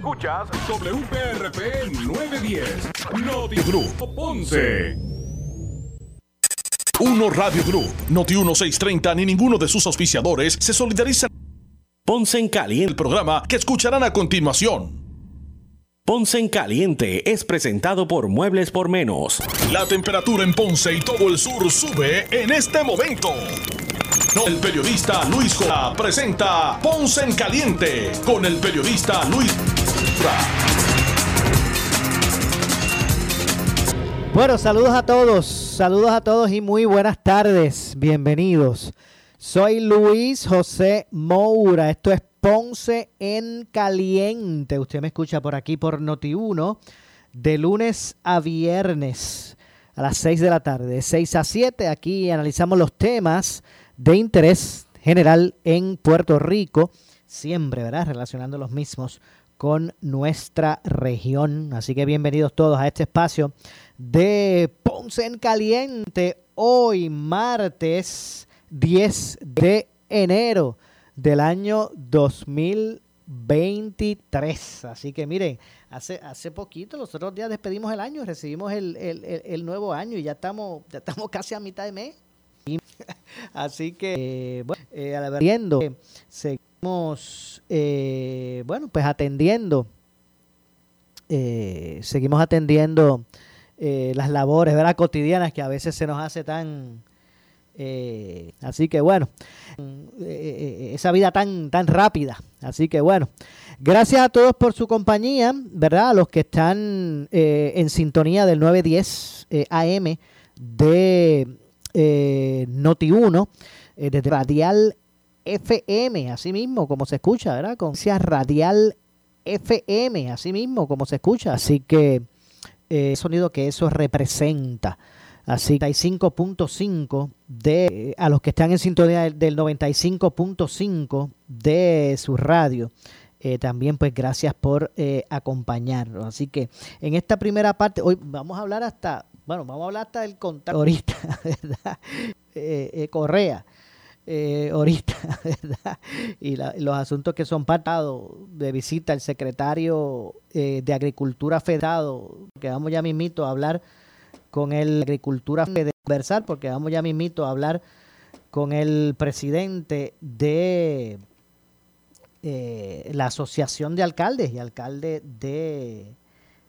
Escuchas WPRP 910, Noti Group Ponce. Uno Radio Group, Noti 1630 ni ninguno de sus auspiciadores se solidarizan. Ponce en Caliente, el programa que escucharán a continuación. Ponce en Caliente es presentado por Muebles por Menos. La temperatura en Ponce y todo el sur sube en este momento. El periodista Luis Jora presenta Ponce en Caliente con el periodista Luis Bueno, saludos a todos, saludos a todos y muy buenas tardes, bienvenidos. Soy Luis José Moura, esto es Ponce en Caliente. Usted me escucha por aquí por Noti1 de lunes a viernes a las 6 de la tarde, de 6 a 7. Aquí analizamos los temas de interés general en Puerto Rico, siempre, ¿verdad? Relacionando los mismos con nuestra región. Así que bienvenidos todos a este espacio de Ponce en Caliente, hoy martes 10 de enero del año 2023. Así que miren, hace, hace poquito, los otros días despedimos el año, recibimos el, el, el nuevo año y ya estamos, ya estamos casi a mitad de mes. Así que, bueno, eh, atendiendo, seguimos, eh, bueno, pues atendiendo, eh, seguimos atendiendo eh, las labores, ¿verdad? Cotidianas que a veces se nos hace tan, así que bueno, esa vida tan, tan rápida. Así que bueno, gracias a todos por su compañía, ¿verdad? A los que están en sintonía del 910 eh, AM de eh, Noti1, eh, desde Radial FM, así mismo como se escucha, ¿verdad? Con sea Radial FM, así mismo como se escucha. Así que eh, sonido que eso representa. Así 95.5 de a los que están en sintonía del, del 95.5 de su radio. Eh, también pues gracias por eh, acompañarnos. Así que en esta primera parte, hoy vamos a hablar hasta, bueno, vamos a hablar hasta del contacto ahorita, ¿verdad? Eh, eh, Correa, eh, ahorita, ¿verdad? Y los asuntos que son partados de visita el secretario eh, de Agricultura Federado, que vamos ya mismito a hablar con el Agricultura Federal, porque vamos ya mismito a hablar con el presidente de eh, la Asociación de Alcaldes y alcalde de,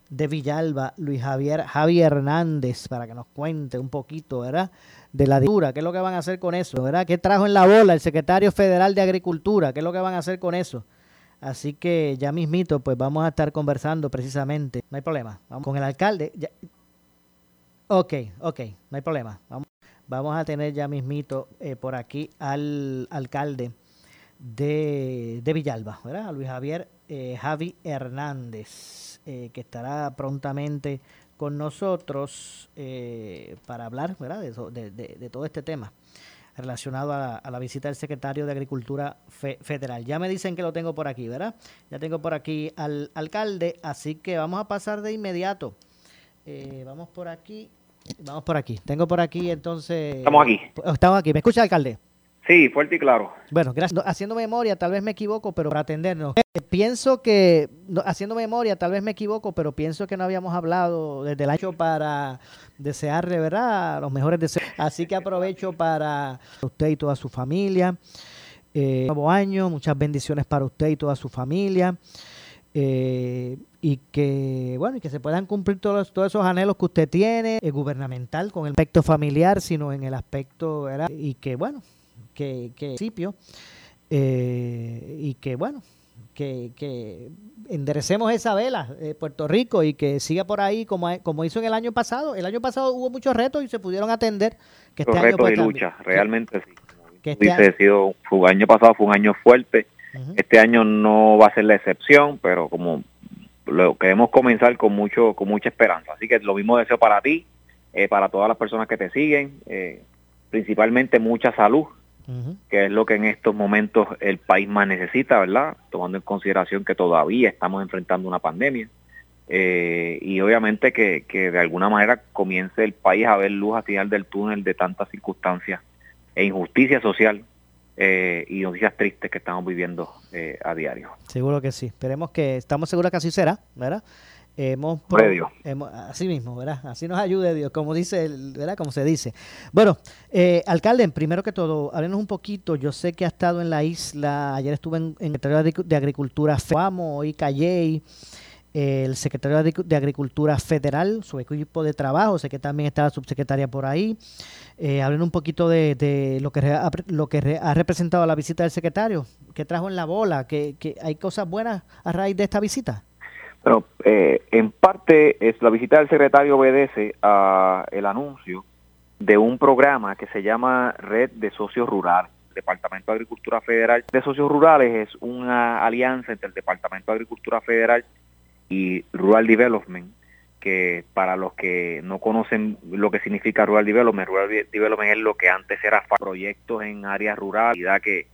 de Villalba, Luis Javier Javier Hernández, para que nos cuente un poquito, ¿verdad? De la dictadura, qué es lo que van a hacer con eso, ¿verdad? ¿Qué trajo en la bola el secretario federal de Agricultura? ¿Qué es lo que van a hacer con eso? Así que ya mismito, pues vamos a estar conversando precisamente. No hay problema. Vamos con el alcalde. Ya- Ok, ok, no hay problema. Vamos, vamos a tener ya mismito eh, por aquí al alcalde de, de Villalba, ¿verdad? A Luis Javier eh, Javi Hernández, eh, que estará prontamente con nosotros eh, para hablar, ¿verdad? De, de- de todo este tema relacionado a, a la visita del secretario de Agricultura fe- Federal. Ya me dicen que lo tengo por aquí, ¿verdad? Ya tengo por aquí al alcalde, así que vamos a pasar de inmediato. Eh, vamos por aquí, vamos por aquí. Tengo por aquí entonces... Estamos aquí. Estamos aquí. ¿Me escucha, alcalde? Sí, fuerte y claro. Bueno, gracias. Haciendo memoria, tal vez me equivoco, pero para atendernos. Eh, pienso que, haciendo memoria, tal vez me equivoco, pero pienso que no habíamos hablado desde el año para desearle, ¿verdad?, los mejores deseos. Así que aprovecho para usted y toda su familia. Eh, nuevo año, muchas bendiciones para usted y toda su familia. Eh, y que bueno y que se puedan cumplir todos, todos esos anhelos que usted tiene eh, gubernamental con el aspecto familiar sino en el aspecto ¿verdad? y que bueno que, que principio eh, y que bueno que, que enderecemos esa vela eh, Puerto Rico y que siga por ahí como, como hizo en el año pasado el año pasado hubo muchos retos y se pudieron atender que este año retos pues, y también- lucha, realmente sí. Que este dices, ha sido, fue año pasado fue un año fuerte. Este año no va a ser la excepción, pero como lo queremos comenzar con mucho con mucha esperanza. Así que lo mismo deseo para ti, eh, para todas las personas que te siguen, eh, principalmente mucha salud, Que es lo que en estos momentos el país más necesita, ¿verdad? Tomando en consideración que todavía estamos enfrentando una pandemia. Eh, y obviamente que, que de alguna manera comience el país a ver luz al final del túnel de tantas circunstancias e injusticia social eh, y noticias tristes que estamos viviendo eh, a diario. Seguro que sí. Esperemos que, estamos seguros que así será, ¿verdad? Hemos, hemos, así mismo, ¿verdad? Así nos ayude Dios, como dice, ¿verdad? Como se dice. Bueno, eh, alcalde, primero que todo, háblenos un poquito. Yo sé que ha estado en la isla, ayer estuve en, el Secretario de Agricultura, FAMO, hoy Calley, el secretario de Agricultura Federal, su equipo de trabajo, sé que también está la subsecretaria por ahí. Eh, hablen un poquito de, lo, que lo que ha representado la visita del secretario, que trajo en la bola, que, que hay cosas buenas a raíz de esta visita. Bueno, eh, en parte es la visita del secretario obedece a el anuncio de un programa que se llama Red de Socios Rurales. Departamento de Agricultura Federal de Socios Rurales es una alianza entre el Departamento de Agricultura Federal y Rural Development, que para los que no conocen lo que significa Rural Development, Rural Development es lo que antes era proyectos en áreas rurales, que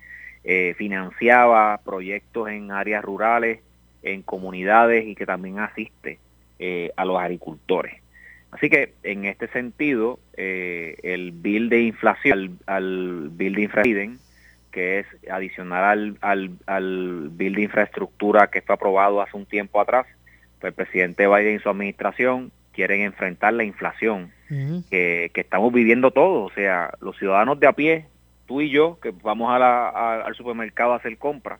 eh, financiaba proyectos en áreas rurales, en comunidades y que también asiste eh, a los agricultores. Así que en este sentido, eh, el bill de inflación, al, bill de infraestructura, que es adicional al, al, al bill de infraestructura que fue aprobado hace un tiempo atrás, pues el presidente Biden y su administración quieren enfrentar la inflación que, estamos viviendo todos, o sea, los ciudadanos de a pie, tú y yo, que vamos a al supermercado a hacer compras,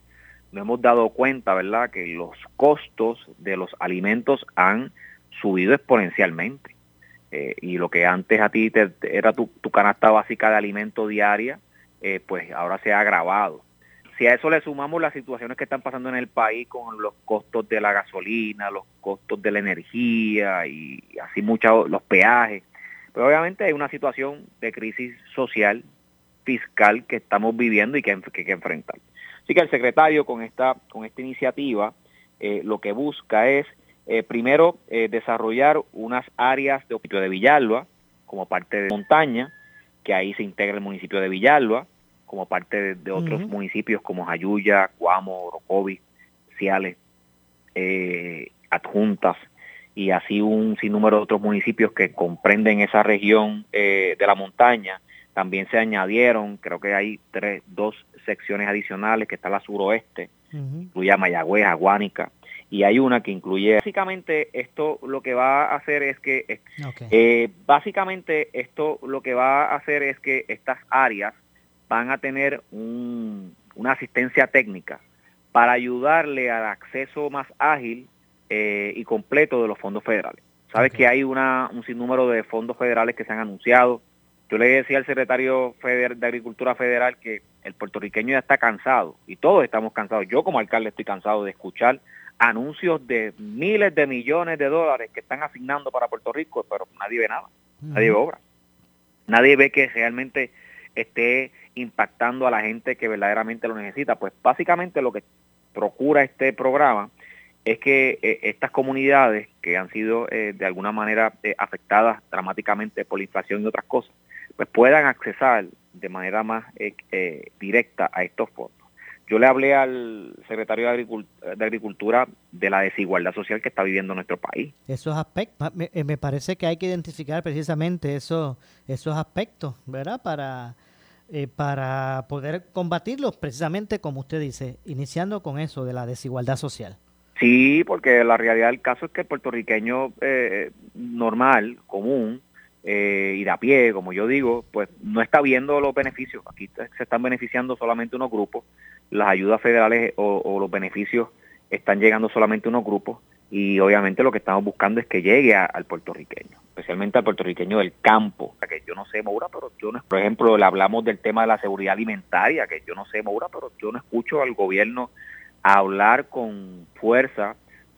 nos hemos dado cuenta, ¿verdad?, que los costos de los alimentos han subido exponencialmente. Eh, y lo que antes a ti te, era tu, canasta básica de alimento diaria, eh, pues ahora se ha agravado. Si a eso le sumamos las situaciones que están pasando en el país con los costos de la gasolina, los costos de la energía y así muchos los peajes, pues obviamente hay una situación de crisis social, fiscal que estamos viviendo y que hay que enfrentar. Así que el secretario con esta, con esta iniciativa eh, lo que busca es eh, primero eh, desarrollar unas áreas de municipio de Villalba como parte de montaña, que ahí se integra el municipio de Villalba, como parte de, otros municipios como Jayuya, Cuamo, Orocovi, Ciales, Adjuntas y así un sinnúmero de otros municipios que comprenden esa región de la montaña. También se añadieron, creo que hay tres, dos secciones adicionales, que está la suroeste, incluye a Mayagüez, Aguánica, y hay una que incluye básicamente esto lo que va a hacer es que eh, básicamente esto lo que va a hacer es que estas áreas van a tener una asistencia técnica para ayudarle al acceso más ágil eh, y completo de los fondos federales. Sabes que hay una, un sinnúmero de fondos federales que se han anunciado. Yo le decía al secretario de Agricultura Federal que el puertorriqueño ya está cansado y todos estamos cansados. Yo como alcalde estoy cansado de escuchar anuncios de miles de millones de dólares que están asignando para Puerto Rico, pero nadie ve nada, nadie ve obra. Nadie ve que realmente esté impactando a la gente que verdaderamente lo necesita. Pues básicamente lo que procura este programa es que eh, estas comunidades que han sido eh, de alguna manera eh, afectadas dramáticamente por la inflación y otras cosas, pues puedan accesar de manera más directa a estos fondos. Yo le hablé al secretario de, Agricultura de la desigualdad social que está viviendo nuestro país. Esos aspectos, me, parece que hay que identificar precisamente esos, esos aspectos, ¿verdad? Para eh, para poder combatirlos, precisamente como usted dice, iniciando con eso de la desigualdad social. Sí, porque la realidad del caso es que el puertorriqueño eh, normal, común, eh, y a pie, como yo digo, pues no está viendo los beneficios. Aquí se están beneficiando solamente unos grupos. Las ayudas federales o los beneficios están llegando solamente unos grupos y obviamente lo que estamos buscando es que llegue al puertorriqueño, especialmente al puertorriqueño del campo, que yo no sé, Moura, pero yo no, por ejemplo, le hablamos del tema de la seguridad alimentaria, que yo no sé, Moura, pero yo no escucho al gobierno hablar con fuerza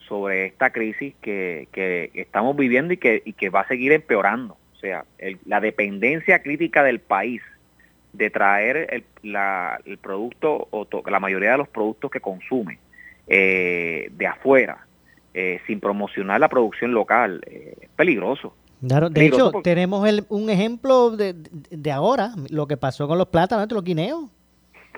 sobre esta crisis que, que estamos viviendo y que, y que va a seguir empeorando. O sea, la dependencia crítica del país de traer el, la, el producto o la mayoría de los productos que consume eh, de afuera eh, sin promocionar la producción local. Eh, es peligroso. Claro, de hecho, tenemos el, un ejemplo de, de, ahora, lo que pasó con los plátanos, los guineos.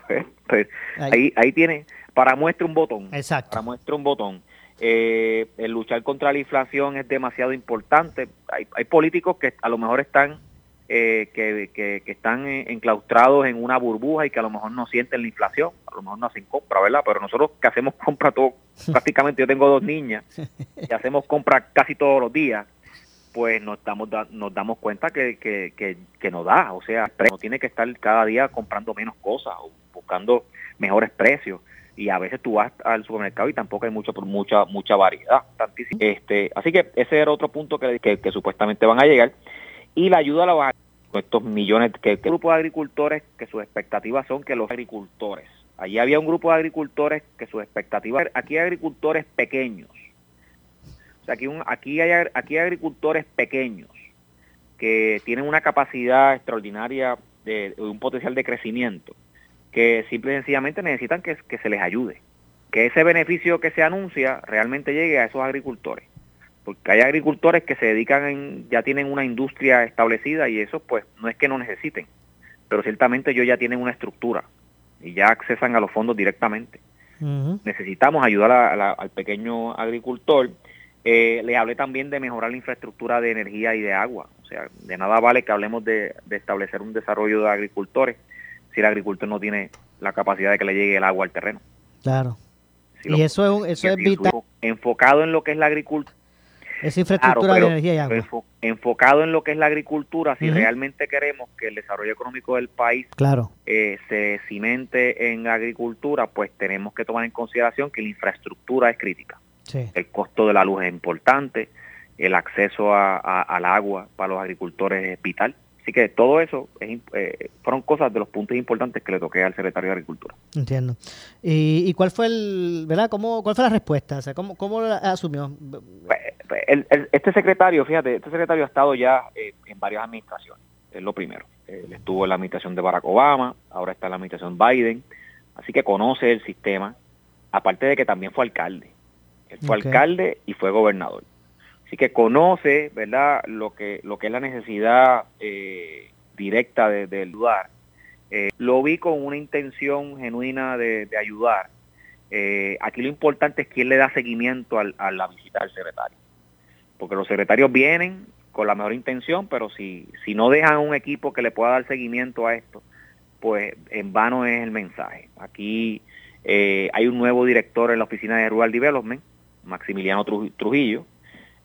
Pues, pues, ahí. ahí. tiene, para muestra un botón. Exacto. Para muestra un botón. Eh, el luchar contra la inflación es demasiado importante. Hay, hay políticos que a lo mejor están eh, que, que, están enclaustrados en una burbuja y que a lo mejor no sienten la inflación, a lo mejor no hacen compra, ¿verdad? Pero nosotros que hacemos compra todo, prácticamente yo tengo dos niñas y hacemos compra casi todos los días, pues nos damos, nos damos cuenta que, que, que, que no da, o sea, no tiene que estar cada día comprando menos cosas o buscando mejores precios y a veces tú vas al supermercado y tampoco hay mucho mucha mucha variedad este así que ese era otro punto que, que, supuestamente van a llegar. Y la ayuda a los estos millones que, que grupo de agricultores que sus expectativas son que los agricultores. Allí había un grupo de agricultores que sus expectativas aquí hay agricultores pequeños. O sea aquí un, aquí hay aquí agricultores pequeños que tienen una capacidad extraordinaria de un potencial de crecimiento que simple y sencillamente necesitan que, se les ayude, que ese beneficio que se anuncia realmente llegue a esos agricultores, porque hay agricultores que se dedican, en, ya tienen una industria establecida y eso pues no es que no necesiten, pero ciertamente ellos ya tienen una estructura y ya accesan a los fondos directamente. Necesitamos ayudar al pequeño agricultor. Eh, le hablé también de mejorar la infraestructura de energía y de agua. O sea, de nada vale que hablemos de establecer un desarrollo de agricultores si el agricultor no tiene la capacidad de que le llegue el agua al terreno. Claro. y eso es, un, eso es vital. Enfocado en lo que es la agricultura. Esa infraestructura de energía y agua. enfocado en lo que es la agricultura, si realmente queremos que el desarrollo económico del país claro. eh, se cimente en agricultura, pues tenemos que tomar en consideración que la infraestructura es crítica. El costo de la luz es importante, el acceso al agua para los agricultores es vital. Así que todo eso eh, fueron cosas de los puntos importantes que le toqué al secretario de Agricultura. Entiendo. ¿Y, cuál fue el, verdad? ¿Cómo, ¿Cuál fue la respuesta? O sea, ¿cómo, cómo la asumió? Pues, pues, este secretario, fíjate, este secretario ha estado ya eh, en varias administraciones, es lo primero. Él estuvo en la administración de Barack Obama, ahora está en la administración Biden, así que conoce el sistema, aparte de que también fue alcalde. Él fue alcalde y fue gobernador. Así que conoce, ¿verdad?, lo que, lo que es la necesidad eh, directa del lugar. Eh, lo vi con una intención genuina de, ayudar. Eh, aquí lo importante es quién le da seguimiento a la visita del secretario. Porque los secretarios vienen con la mejor intención, pero si, si no dejan un equipo que le pueda dar seguimiento a esto, pues en vano es el mensaje. Aquí hay un nuevo director en la oficina de Rural Development, Maximiliano Trujillo,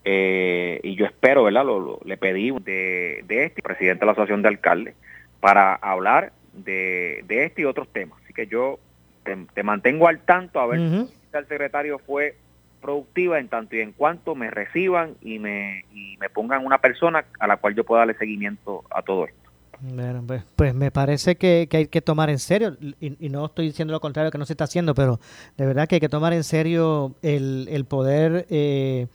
eh, y yo espero, ¿verdad? Lo, le pedí de, este presidente de la Asociación de Alcaldes para hablar de, este y otros temas. Así que yo te, mantengo al tanto a ver si el secretario fue productiva en tanto y en cuanto me reciban y me, y me pongan una persona a la cual yo pueda darle seguimiento a todo esto. Bueno, pues, pues me parece que, hay que tomar en serio, y, no estoy diciendo lo contrario que no se está haciendo, pero de verdad que hay que tomar en serio el, el poder eh,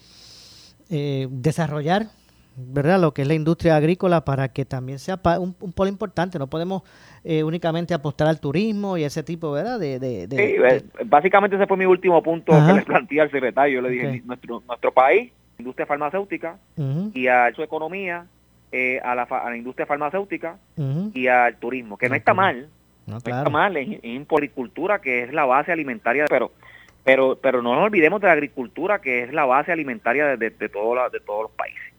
eh, desarrollar ¿verdad? lo que es la industria agrícola para que también sea un, polo importante. No podemos eh, únicamente apostar al turismo y ese tipo ¿verdad? De, sí, básicamente ese fue mi último punto que le planteé al secretario. Yo le dije, nuestro, nuestro país, industria farmacéutica y a su economía, eh, a, la, a la industria farmacéutica y al turismo, que no está mal, no, está mal en, en agricultura, que es la base alimentaria, pero pero pero no nos olvidemos de la agricultura que es la base alimentaria de, de, de todos los países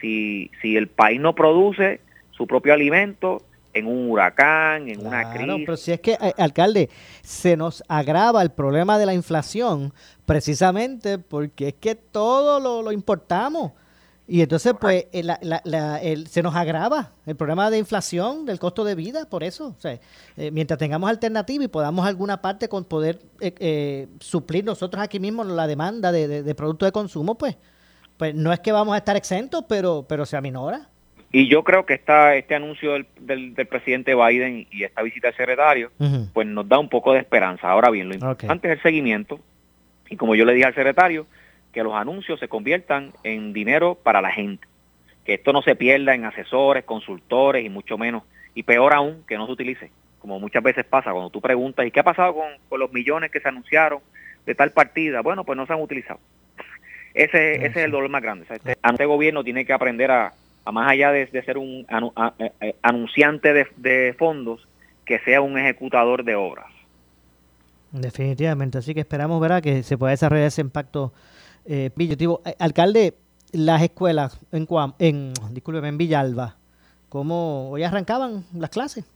si si el país no produce su propio alimento en un huracán, en una crisis. pero si es que, eh, alcalde, se nos agrava el problema de la inflación precisamente porque es que todo lo, lo importamos. Y entonces, pues, eh, se nos agrava el problema de inflación, del costo de vida, por eso. O sea, eh, mientras tengamos alternativa y podamos alguna parte con poder eh, suplir nosotros aquí mismo la demanda de, de, productos de consumo, pues, pues no es que vamos a estar exentos, pero, pero se aminora. Y yo creo que esta, este anuncio del, del, presidente Biden y esta visita al secretario, pues nos da un poco de esperanza. Ahora bien, lo importante es el seguimiento. Y como yo le dije al secretario, que los anuncios se conviertan en dinero para la gente, que esto no se pierda en asesores, consultores y mucho menos, y peor aún, que no se utilice, como muchas veces pasa cuando tú preguntas, ¿y qué ha pasado con, los millones que se anunciaron de tal partida? Bueno, pues no se han utilizado. Ese, ese es el dolor más grande. este, este gobierno tiene que aprender a, más allá de, ser un eh, eh, anunciante de, de fondos, que sea un ejecutador de obras. Definitivamente, así que esperamos ¿verdad? que se pueda desarrollar ese impacto eh, eh, alcalde, las escuelas en, en, discúlpeme, en Villalba, ¿Cómo hoy arrancaban las clases?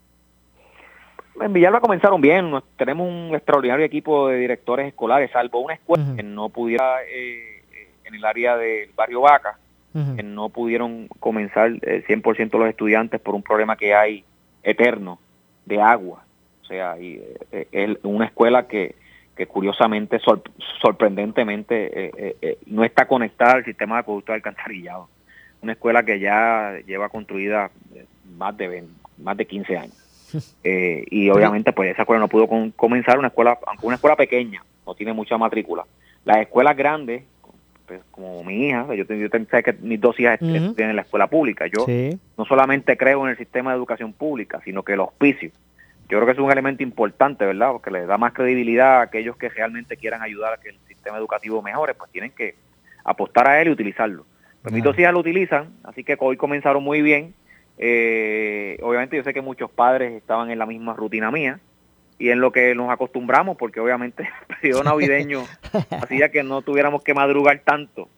En Villalba comenzaron bien, tenemos un extraordinario equipo de directores escolares, salvo una escuela que no pudiera eh, en el área del barrio Vaca, que no pudieron comenzar el 100% los estudiantes por un problema que hay eterno de agua. O sea, y, eh, es una escuela que, que curiosamente, sorprendentemente, eh, eh, no está conectada al sistema de acueducto de alcantarillado. Una escuela que ya lleva construida más de más de 15 años. y obviamente, pues esa escuela no pudo comenzar una escuela, aunque una escuela pequeña, no tiene mucha matrícula. Las escuelas grandes, pues, como mi hija, yo, yo pensé que mis dos hijas uh en la escuela pública. Yo no solamente creo en el sistema de educación pública, sino que el hospicio. Yo creo que es un elemento importante, ¿verdad? Porque le da más credibilidad a aquellos que realmente quieran ayudar a que el sistema educativo mejore, pues tienen que apostar a él y utilizarlo. Pues mis dos hijas lo utilizan, así que hoy comenzaron muy bien. Eh, obviamente yo sé que muchos padres estaban en la misma rutina mía, y en lo que nos acostumbramos, porque obviamente el periodo navideño hacía que no tuviéramos que madrugar tanto.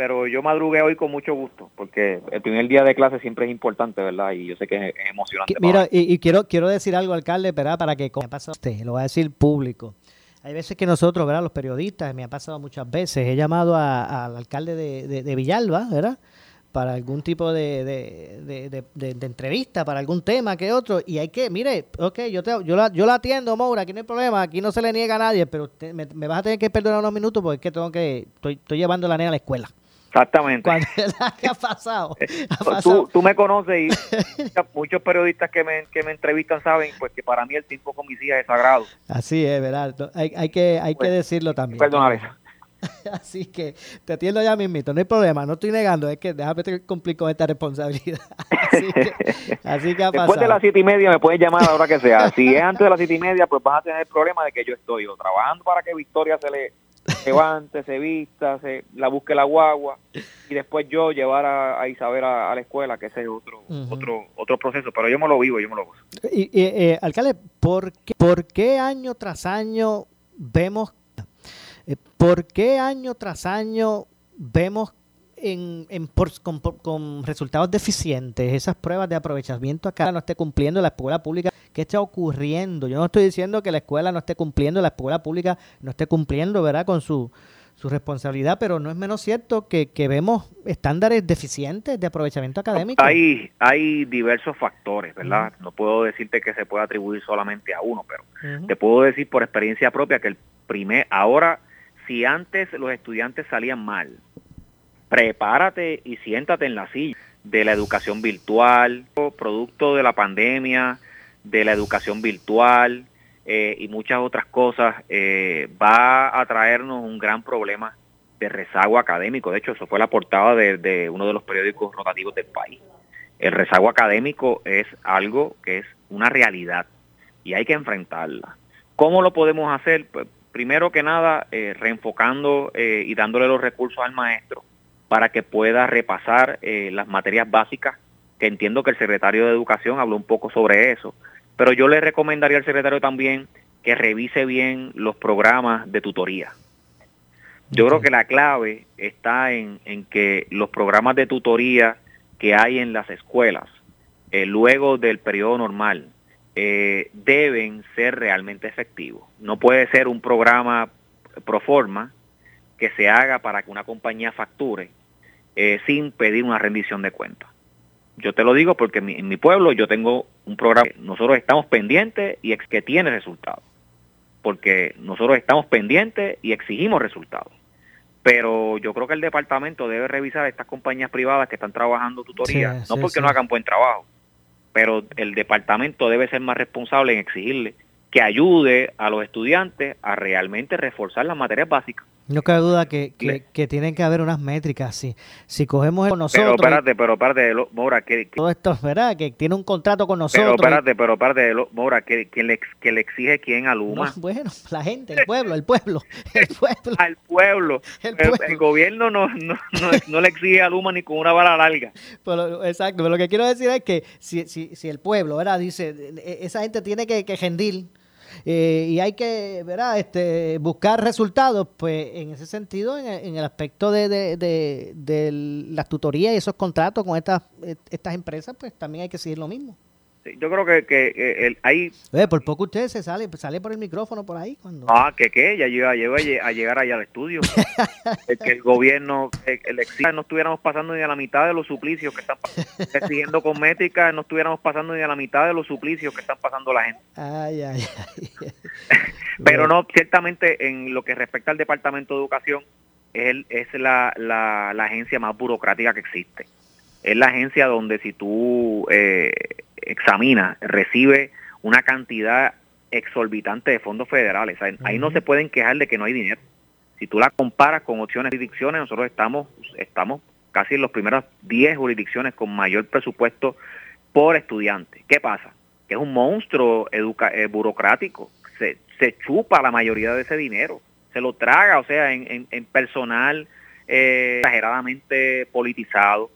Pero yo madrugué hoy con mucho gusto, porque el primer día de clase siempre es importante, ¿verdad? Y yo sé que es, emocionante. Mira, y, quiero quiero decir algo, alcalde, ¿verdad? Para que me pasa usted, lo va a decir público. Hay veces que nosotros, ¿verdad? Los periodistas, me ha pasado muchas veces, he llamado al alcalde de, de Villalba, ¿verdad? para algún tipo de, entrevista, para algún tema que otro, y hay que, mire, ok, yo, te, yo, la, yo la atiendo, Moura, aquí no hay problema, aquí no se le niega a nadie, pero me, vas a tener que perdonar unos minutos porque es que tengo que, estoy, estoy llevando a la nena a la escuela. Exactamente. ¿Qué ha pasado? Tú, tú, me conoces y muchos periodistas que me, que me entrevistan saben pues que para mí el tiempo con mis hijas es sagrado. Así es, ¿verdad? Hay, hay que, hay que pues, decirlo también. Perdóname. Así que te atiendo ya mismito, no hay problema, no estoy negando, es que déjame cumplir con esta responsabilidad. Así que, así que ha Después de las siete y media me puedes llamar a la hora que sea. Si es antes de las siete y media, pues vas a tener el problema de que yo estoy trabajando para que Victoria se le levante, se vista, se la busque la guagua y después yo llevar a, Isabel a, la escuela, que ese es otro otro otro proceso, pero yo me lo vivo, yo me lo gozo. Y, eh, alcalde, ¿por qué, ¿por qué año tras año vemos eh, ¿Por qué año tras año vemos en, con, resultados deficientes esas pruebas de aprovechamiento acá no esté cumpliendo la escuela pública? ¿Qué está ocurriendo? Yo no estoy diciendo que la escuela no esté cumpliendo, la escuela pública no esté cumpliendo, ¿verdad? Con su, su responsabilidad, pero no es menos cierto que, vemos estándares deficientes de aprovechamiento académico. Hay, hay diversos factores, ¿verdad? No puedo decirte que se pueda atribuir solamente a uno, pero te puedo decir por experiencia propia que el primer, ahora si antes los estudiantes salían mal, prepárate y siéntate en la silla de la educación virtual, producto de la pandemia, de la educación virtual eh, y muchas otras cosas, eh, va a traernos un gran problema de rezago académico. De hecho, eso fue la portada de, uno de los periódicos rotativos del país. El rezago académico es algo que es una realidad y hay que enfrentarla. ¿Cómo lo podemos hacer? Pues primero que nada, eh, reenfocando y dándole los recursos al maestro para que pueda repasar eh, las materias básicas, que entiendo que el secretario de Educación habló un poco sobre eso, pero yo le recomendaría al secretario también que revise bien los programas de tutoría. Yo creo que la clave está en, en, que los programas de tutoría que hay en las escuelas, luego del periodo normal, eh, deben ser realmente efectivos. No puede ser un programa pro forma que se haga para que una compañía facture eh, sin pedir una rendición de cuentas. Yo te lo digo porque en mi, pueblo yo tengo un programa, nosotros estamos pendientes y que tiene resultados, porque nosotros estamos pendientes y exigimos resultados. Pero yo creo que el departamento debe revisar estas compañías privadas que están trabajando tutoría, no porque no hagan buen trabajo, pero el departamento debe ser más responsable en exigirle que ayude a los estudiantes a realmente reforzar las materias básicas. No cabe duda que, que, tienen que haber unas métricas. Si, si cogemos el nosotros. Pero espérate, pero espérate, Mora, que, Todo esto, ¿verdad? Que tiene un contrato con nosotros. Pero espérate, pero espérate, Mora, que, que, le, que le exige quién a Luma. bueno, la gente, el pueblo, el pueblo, el pueblo. Al pueblo. El, gobierno no, no, no, le exige a Luma ni con una bala larga. exacto, pero lo que quiero decir es que si, si, si el pueblo, ¿verdad? Dice, e, esa gente tiene que, que rendir eh, y hay que ¿verdad? Este, buscar resultados, pues en ese sentido, en, el aspecto de, de, de, de las tutorías y esos contratos con estas, estas empresas, pues también hay que seguir lo mismo yo creo que, que, el, ahí... por poco usted se sale, sale por el micrófono por ahí. cuando Ah, que qué, ya llega, a llegar allá al estudio. que el gobierno, el, el no estuviéramos pasando ni a la mitad de los suplicios que están exigiendo cosmética, no estuviéramos pasando ni a la mitad de los suplicios que están pasando la gente. Ay, ay, ay. Pero no, ciertamente en lo que respecta al Departamento de Educación, es, es la, la, la agencia más burocrática que existe. Es la agencia donde si tú... Eh, examina, recibe una cantidad exorbitante de fondos federales. Ahí no se pueden quejar de que no hay dinero. Si tú la comparas con opciones jurisdicciones, nosotros estamos, estamos casi en los primeros 10 jurisdicciones con mayor presupuesto por estudiante. ¿Qué pasa? Que es un monstruo educa eh, burocrático. Se, se chupa la mayoría de ese dinero. Se lo traga, o sea, en, en, personal eh, exageradamente politizado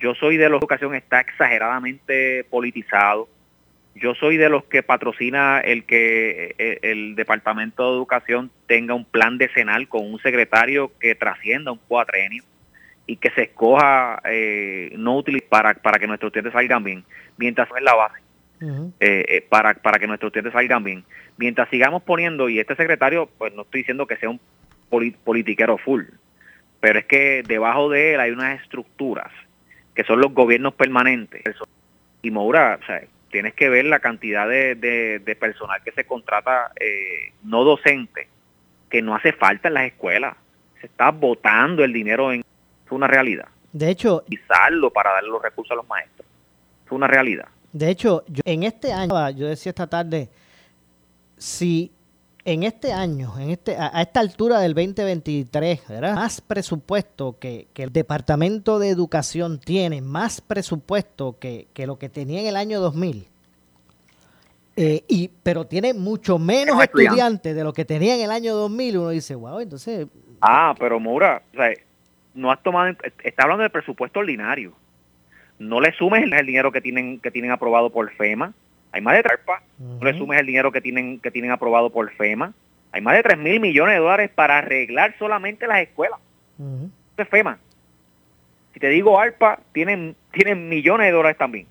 yo soy de los que educación está exageradamente politizado. Yo soy de los que patrocina el que eh, el, Departamento de Educación tenga un plan decenal con un secretario que trascienda un cuatrenio y que se escoja eh, no útil para, para que nuestros estudiantes salgan bien, mientras es la base, eh, para, para que nuestros estudiantes salgan bien. Mientras sigamos poniendo, y este secretario, pues no estoy diciendo que sea un politiquero full, pero es que debajo de él hay unas estructuras que son los gobiernos permanentes. Y Moura, o sea, tienes que ver la cantidad de, de, personal que se contrata eh, no docente, que no hace falta en las escuelas. Se está botando el dinero en... Es una realidad. De hecho... Utilizarlo para darle los recursos a los maestros. Es una realidad. De hecho, yo, en este año, yo decía esta tarde, si en este año, en este, a, esta altura del 2023, ¿verdad? más presupuesto que, el Departamento de Educación tiene, más presupuesto que, lo que tenía en el año 2000. Eh, y, pero tiene mucho menos estudiantes de lo que tenía en el año 2000. Uno dice, wow, entonces... Ah, pero Moura, o sea, no has tomado, está hablando del presupuesto ordinario. No le sumes el, el dinero que tienen, que tienen aprobado por FEMA, hay más de TARPA, no le sumes el dinero que tienen, que tienen aprobado por FEMA. Hay más de 3 mil millones de dólares para arreglar solamente las escuelas. Eso es FEMA. Si te digo ARPA, tienen, tienen millones de dólares también.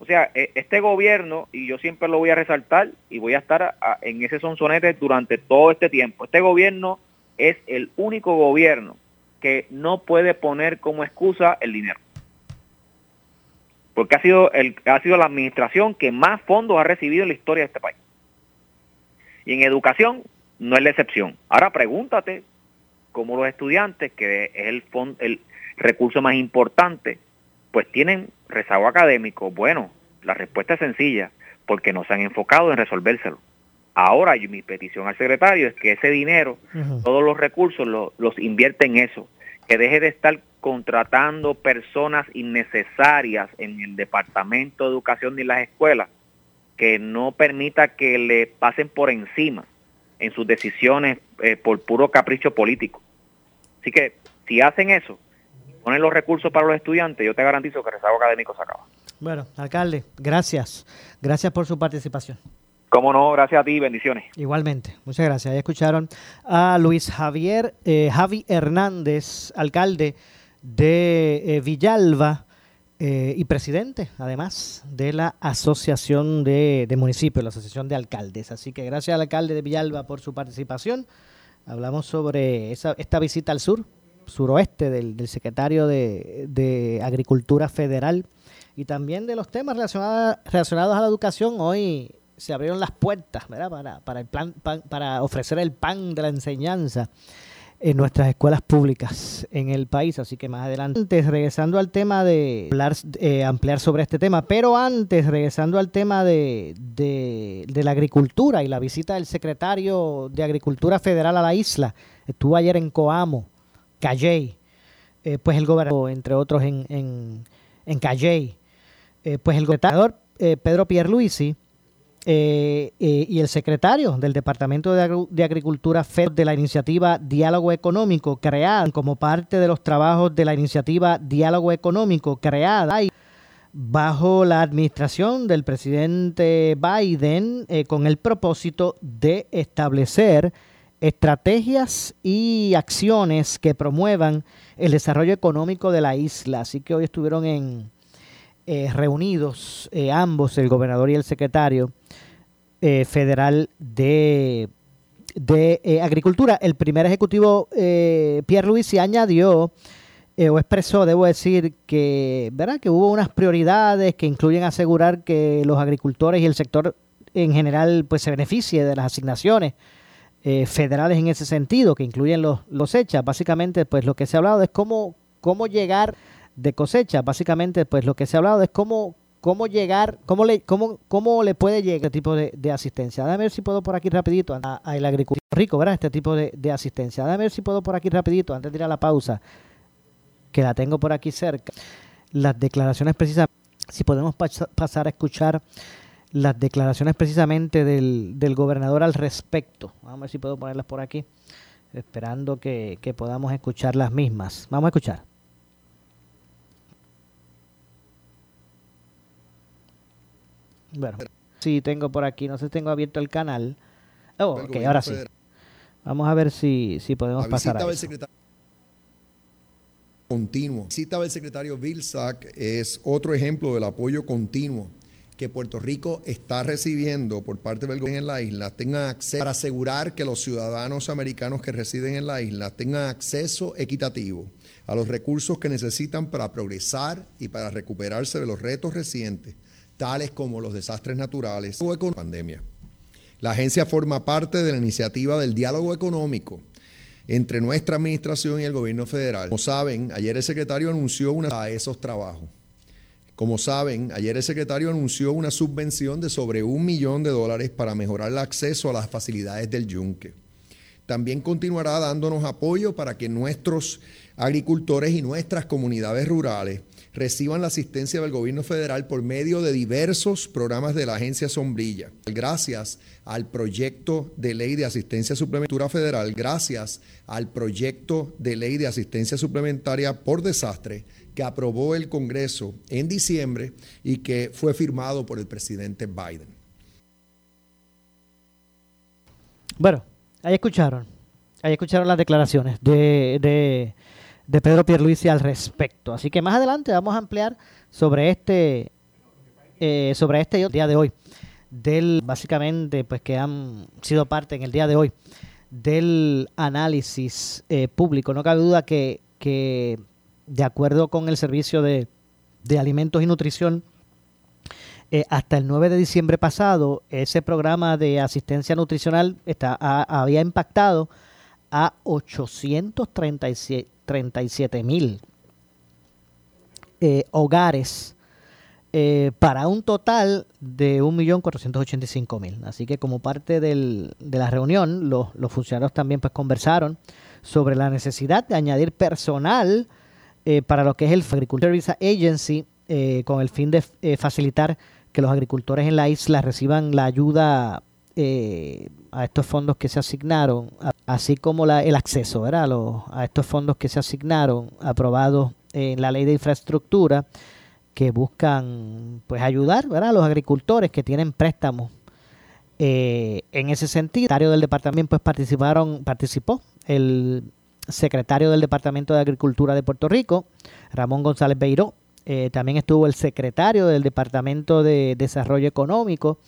O sea, e, este gobierno, y yo siempre lo voy a resaltar y voy a estar en ese sonsonete durante todo este tiempo, este gobierno es el único gobierno que no puede poner como excusa el dinero porque ha sido, el, ha sido la administración que más fondos ha recibido en la historia de este país. Y en educación no es la excepción. Ahora pregúntate cómo los estudiantes, que es el, el recurso más importante, pues tienen rezago académico. Bueno, la respuesta es sencilla, porque no se han enfocado en resolvérselo. Ahora mi petición al secretario es que ese dinero, todos los recursos los invierte en eso, que deje de estar contratando personas innecesarias en el Departamento de Educación ni las escuelas, que no permita que le pasen por encima en sus decisiones eh, por puro capricho político. Así que si hacen eso, ponen los recursos para los estudiantes, yo te garantizo que el rezago académico se acaba. Bueno, alcalde, gracias. Gracias por su participación. Cómo no, gracias a ti, bendiciones. Igualmente, muchas gracias. Ya escucharon a Luis Javier eh, Javi Hernández, alcalde de eh, Villalba eh, y presidente, además, de la Asociación de, Municipios, la Asociación de Alcaldes. Así que gracias al alcalde de Villalba por su participación. Hablamos sobre esa, esta visita al sur, suroeste del, secretario de, Agricultura Federal y también de los temas relacionados, relacionados a la educación. Hoy se abrieron las puertas Para, para, el plan, para ofrecer el pan de la enseñanza en nuestras escuelas públicas en el país. Así que más adelante, regresando al tema de eh, ampliar sobre este tema, pero antes, regresando al tema de, de, la agricultura y la visita del secretario de Agricultura Federal a la isla, estuvo ayer en Coamo, Calley, eh, pues el gobernador, entre otros en, en, en Calley, eh, pues el gobernador Pedro Pierluisi eh, eh, y el secretario del Departamento de, Agricultura FED de la iniciativa Diálogo Económico, creada como parte de los trabajos de la iniciativa Diálogo Económico, creada bajo la administración del presidente Biden eh, con el propósito de establecer estrategias y acciones que promuevan el desarrollo económico de la isla. Así que hoy estuvieron en, eh, reunidos eh, ambos, el gobernador y el secretario federal de, de Agricultura. El primer ejecutivo, Pierre Luis, se añadió eh, o expresó, debo decir, que, ¿verdad? que hubo unas prioridades que incluyen asegurar que los agricultores y el sector en general pues se beneficie de las asignaciones eh, federales en ese sentido, que incluyen los, los cosechas. Básicamente, pues lo que se ha hablado es cómo, cómo llegar de cosecha. Básicamente, pues lo que se ha hablado es cómo, cómo llegar, cómo le, cómo, cómo le puede llegar este tipo de, asistencia. Déjame ver si puedo por aquí rapidito, a, el agricultor rico, ¿verdad? Este tipo de, de asistencia. Déjame ver si puedo por aquí rapidito, antes de ir a la pausa que la tengo por aquí cerca, las declaraciones precisas, si podemos pasar a escuchar las declaraciones precisamente del, del, gobernador al respecto. Vamos a ver si puedo ponerlas por aquí, esperando que, que podamos escuchar las mismas. Vamos a escuchar. Bueno, sí tengo por aquí, no sé si tengo abierto el canal. Oh, ok, ahora sí. Vamos a ver si, si podemos pasar a continuo. Cita del secretario Bill Sack es otro ejemplo del apoyo continuo que Puerto Rico está recibiendo por parte del gobierno en la isla tengan acceso para asegurar que los ciudadanos americanos que residen en la isla tengan acceso equitativo a los recursos que necesitan para progresar y para recuperarse de los retos recientes, tales como los desastres naturales o con pandemia. La agencia forma parte de la iniciativa del diálogo económico entre nuestra administración y el gobierno federal. Como saben, ayer el secretario anunció a esos trabajos. Como saben, ayer el secretario anunció una subvención de sobre un millón de dólares para mejorar el acceso a las facilidades del yunque. También continuará dándonos apoyo para que nuestros agricultores y nuestras comunidades rurales reciban la asistencia del gobierno federal por medio de diversos programas de la agencia Sombrilla. Gracias al proyecto de ley de asistencia suplementaria federal, gracias al proyecto de ley de asistencia suplementaria por desastre que aprobó el Congreso en diciembre y que fue firmado por el presidente Biden. Bueno, ahí escucharon, ahí escucharon las declaraciones de, de de Pedro Pierluisi al respecto. Así que más adelante vamos a ampliar sobre este eh, sobre este día de hoy del básicamente pues que han sido parte en el día de hoy del análisis eh, público. No cabe duda que, que de acuerdo con el servicio de, de alimentos y nutrición eh, hasta el 9 de diciembre pasado, ese programa de asistencia nutricional está, había impactado a 837 37 mil eh, hogares eh, para un total de 1.485.000. Así que como parte de la reunión, los, funcionarios también pues conversaron sobre la necesidad de añadir personal eh, para lo que es el Agriculture Service Agency con el fin de facilitar que los agricultores en la isla reciban la ayuda eh, a estos fondos que se asignaron, así como la, el acceso. A, estos fondos que se asignaron, aprobados en la ley de infraestructura, que buscan pues ayudar a los agricultores que tienen préstamos. Eh, en ese sentido, el secretario del departamento pues participaron, participó el secretario del Departamento de Agricultura de Puerto Rico, Ramón González Beiró, eh, también estuvo el secretario del Departamento de Desarrollo Económico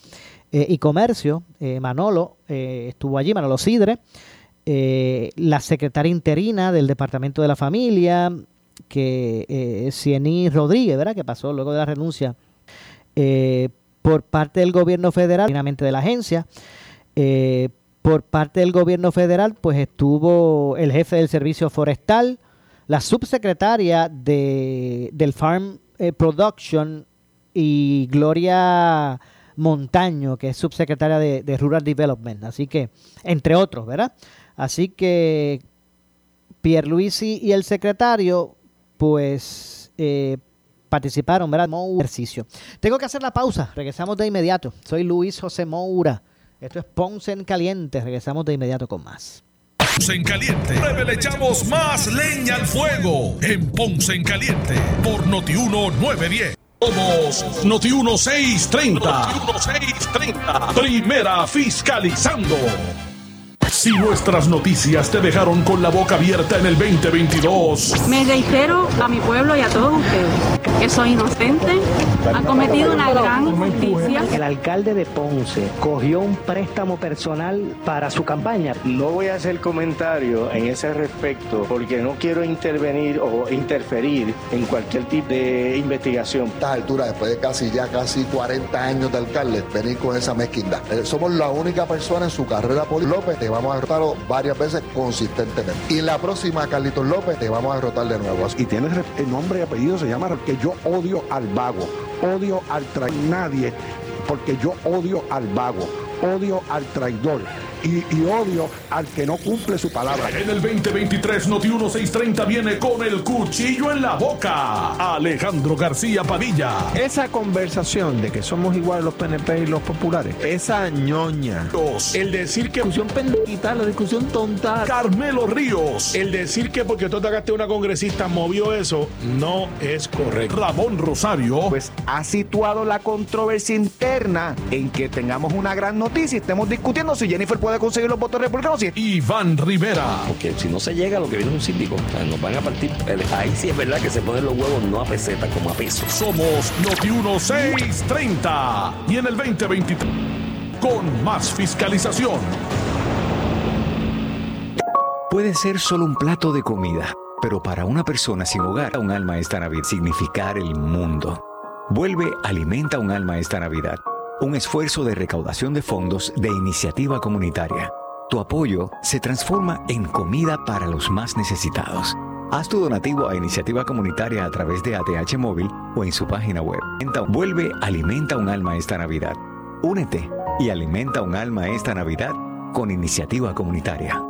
eh, y Comercio, eh, Manolo, eh, estuvo allí, Manolo Sidre, la secretaria interina del Departamento de la Familia, que Ciení Rodríguez, ¿verdad? que pasó luego de la renuncia por parte del gobierno federal, finalmente de la agencia. por parte del gobierno federal, pues estuvo el jefe del servicio forestal, la subsecretaria de, del Farm Production y Gloria Montaño, que es subsecretaria de, Rural Development. Así que, entre otros, ¿verdad? Así que Pierluisi y el secretario, pues, eh, participaron, ¿verdad? Un ejercicio. Tengo que hacer la pausa. Regresamos de inmediato. Soy Luis José Moura. Esto es Ponce en Caliente. Regresamos de inmediato con más. Ponce en Caliente. le echamos más leña al fuego en Ponce en Caliente por Notiuno 910. Somos Noti 1630. Noti 1630. Primera fiscalizando. Si nuestras noticias te dejaron con la boca abierta en el 2022, Me reitero a mi pueblo y a todos ustedes que soy inocente, han cometido una gran injusticia. El alcalde de Ponce cogió un préstamo personal para su campaña. No voy a hacer comentario en ese respecto porque no quiero intervenir o interferir en cualquier tipo de investigación. A esta altura, después de casi ya casi 40 años de alcalde, venir con esa mezquindad. Eh, somos la única persona en su carrera política. López, te vamos a derrotar varias veces consistentemente. Y la próxima, Carlitos López, te vamos a derrotar de nuevo. Y tienes el nombre y apellido, se llama que yo odio al vago, odio al traidor. Nadie, porque yo odio al vago, odio al traidor. Y, y, odio al que no cumple su palabra. En el 2023 Noti 1630 viene con el cuchillo en la boca. Alejandro García Padilla. Esa conversación de que somos iguales los PNP y los populares, esa ñoña. Dos. El decir que discusión pendejita, la discusión tonta. Carmelo Ríos. El decir que porque tú te una congresista movió eso, no es correcto. Ramón Rosario. Pues ha situado la controversia interna en que tengamos una gran noticia y estemos discutiendo si Jennifer puede conseguir los votos republicanos. Y... Iván Rivera. Porque si no se llega, lo que viene es un síndico. O sea, nos van a partir. Ahí sí es verdad que se ponen los huevos no a peseta, como a peso. Somos Noti 1630. Y en el 2023, con más fiscalización. Puede ser solo un plato de comida, pero para una persona sin hogar, un alma esta Navidad significar el mundo. Vuelve Alimenta un alma esta Navidad un esfuerzo de recaudación de fondos de iniciativa comunitaria. Tu apoyo se transforma en comida para los más necesitados. Haz tu donativo a iniciativa comunitaria a través de ATH Móvil o en su página web. Vuelve Alimenta un alma esta Navidad. Únete y alimenta un alma esta Navidad con iniciativa comunitaria.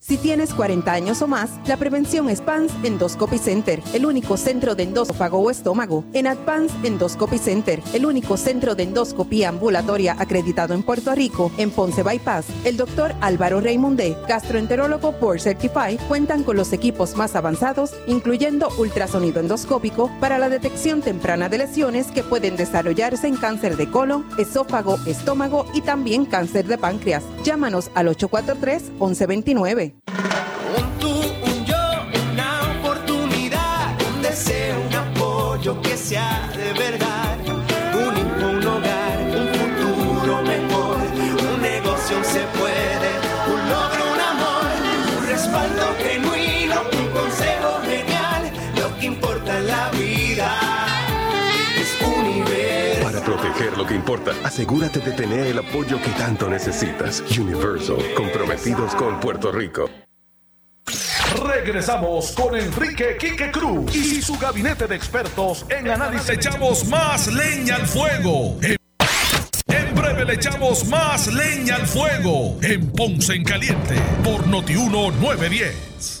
Si tienes 40 años o más, la prevención es PANS Endoscopy Center, el único centro de endófago o estómago. En Advance Endoscopy Center, el único centro de endoscopía ambulatoria acreditado en Puerto Rico, en Ponce Bypass, el doctor Álvaro Raymondé, gastroenterólogo por Certify, cuentan con los equipos más avanzados, incluyendo ultrasonido endoscópico para la detección temprana de lesiones que pueden desarrollarse en cáncer de colon, esófago, estómago y también cáncer de páncreas. Llámanos al 843-1129. Un 9. Importa, asegúrate de tener el apoyo que tanto necesitas. Universal, comprometidos con Puerto Rico. Regresamos con Enrique Quique Cruz y su gabinete de expertos en análisis. Echamos más leña al fuego. En, en breve le echamos más leña al fuego en Ponce en Caliente por Noti 1910.